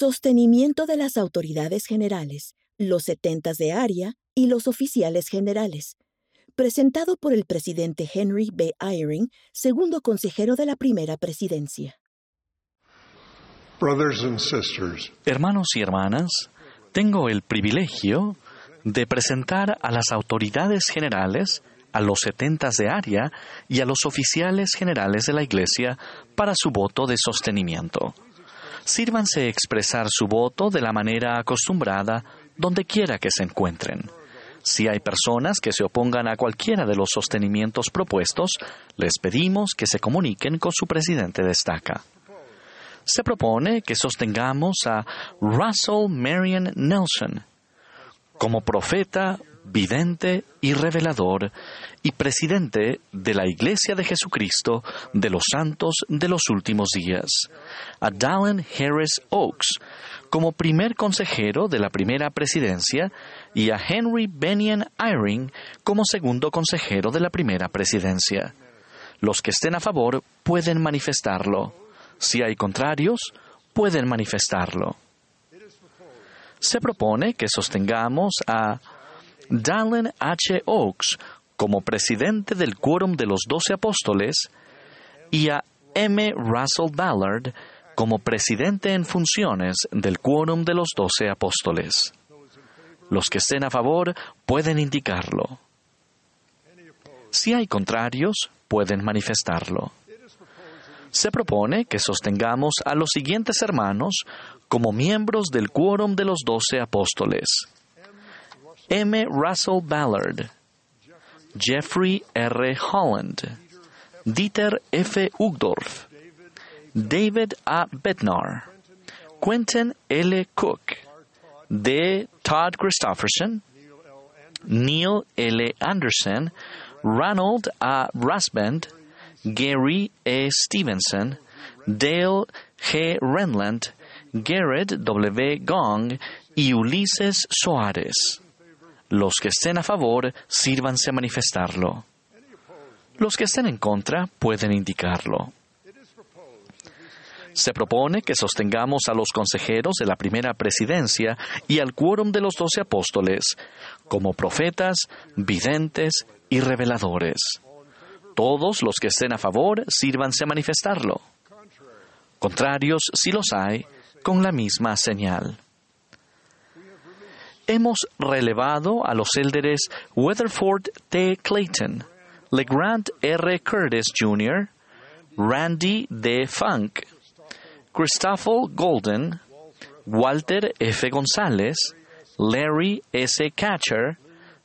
Sostenimiento de las autoridades generales, los setentas de área y los oficiales generales. Presentado por el presidente Henry B. Eyring, segundo consejero de la primera presidencia. Hermanos y hermanas, tengo el privilegio de presentar a las autoridades generales, a los setentas de área y a los oficiales generales de la Iglesia para su voto de sostenimiento. Sírvanse expresar su voto de la manera acostumbrada donde quiera que se encuentren. Si hay personas que se opongan a cualquiera de los sostenimientos propuestos, les pedimos que se comuniquen con su presidente de estaca. Se propone que sostengamos a Russell Marion Nelson como profeta vidente y revelador, y presidente de la Iglesia de Jesucristo de los Santos de los Últimos Días, a Dallin Harris Oaks como primer consejero de la primera presidencia y a Henry Benyon Eyring como segundo consejero de la primera presidencia. Los que estén a favor pueden manifestarlo. Si hay contrarios, pueden manifestarlo. Se propone que sostengamos a Dallin H. Oaks como presidente del Quórum de los Doce Apóstoles y a M. Russell Ballard como presidente en funciones del Quórum de los Doce Apóstoles. Los que estén a favor pueden indicarlo. Si hay contrarios, pueden manifestarlo. Se propone que sostengamos a los siguientes hermanos como miembros del Quórum de los Doce Apóstoles. M. Russell Ballard, Jeffrey R. Holland, Dieter F. Ugdorf, David A. Bednar, Quentin L. Cook, D. Todd Christofferson, Neil L. Anderson, Ronald A. Rasband, Gary A. Stevenson, Dale G. Renland, Garrett W. Gong y Ulises Soares. Los que estén a favor, sírvanse a manifestarlo. Los que estén en contra pueden indicarlo. Se propone que sostengamos a los consejeros de la primera presidencia y al quórum de los doce apóstoles como profetas, videntes y reveladores. Todos los que estén a favor, sírvanse a manifestarlo. Contrarios, si los hay, con la misma señal hemos relevado a los élderes Weatherford T. Clayton, LeGrand R. Curtis Jr., Randy D. Funk, Christopher Golden, Walter F. González, Larry S. Catcher,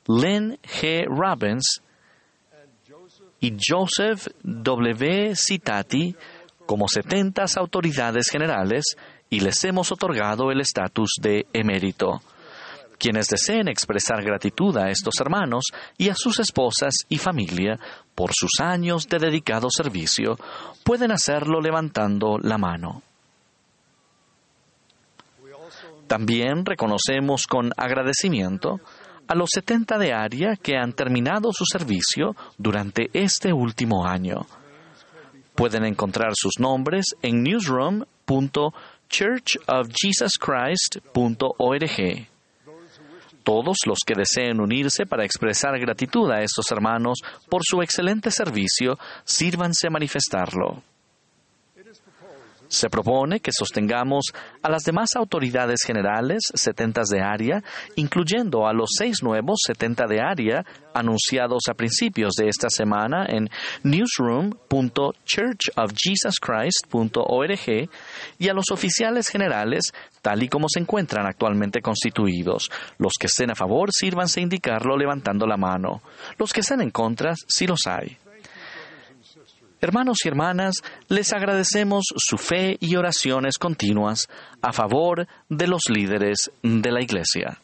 Lynn G. Robbins y Joseph W. Citati como 70 autoridades generales y les hemos otorgado el estatus de emérito. Quienes deseen expresar gratitud a estos hermanos y a sus esposas y familia por sus años de dedicado servicio, pueden hacerlo levantando la mano. También reconocemos con agradecimiento a los 70 de área que han terminado su servicio durante este último año. Pueden encontrar sus nombres en newsroom.churchofjesuschrist.org. Todos los que deseen unirse para expresar gratitud a estos hermanos por su excelente servicio, sírvanse a manifestarlo. Se propone que sostengamos a las demás autoridades generales, setentas de área, incluyendo a los seis nuevos setenta de área anunciados a principios de esta semana en newsroom.churchofjesuschrist.org y a los oficiales generales tal y como se encuentran actualmente constituidos. Los que estén a favor, sírvanse indicarlo levantando la mano. Los que estén en contra, si los hay. Hermanos y hermanas, les agradecemos su fe y oraciones continuas a favor de los líderes de la Iglesia.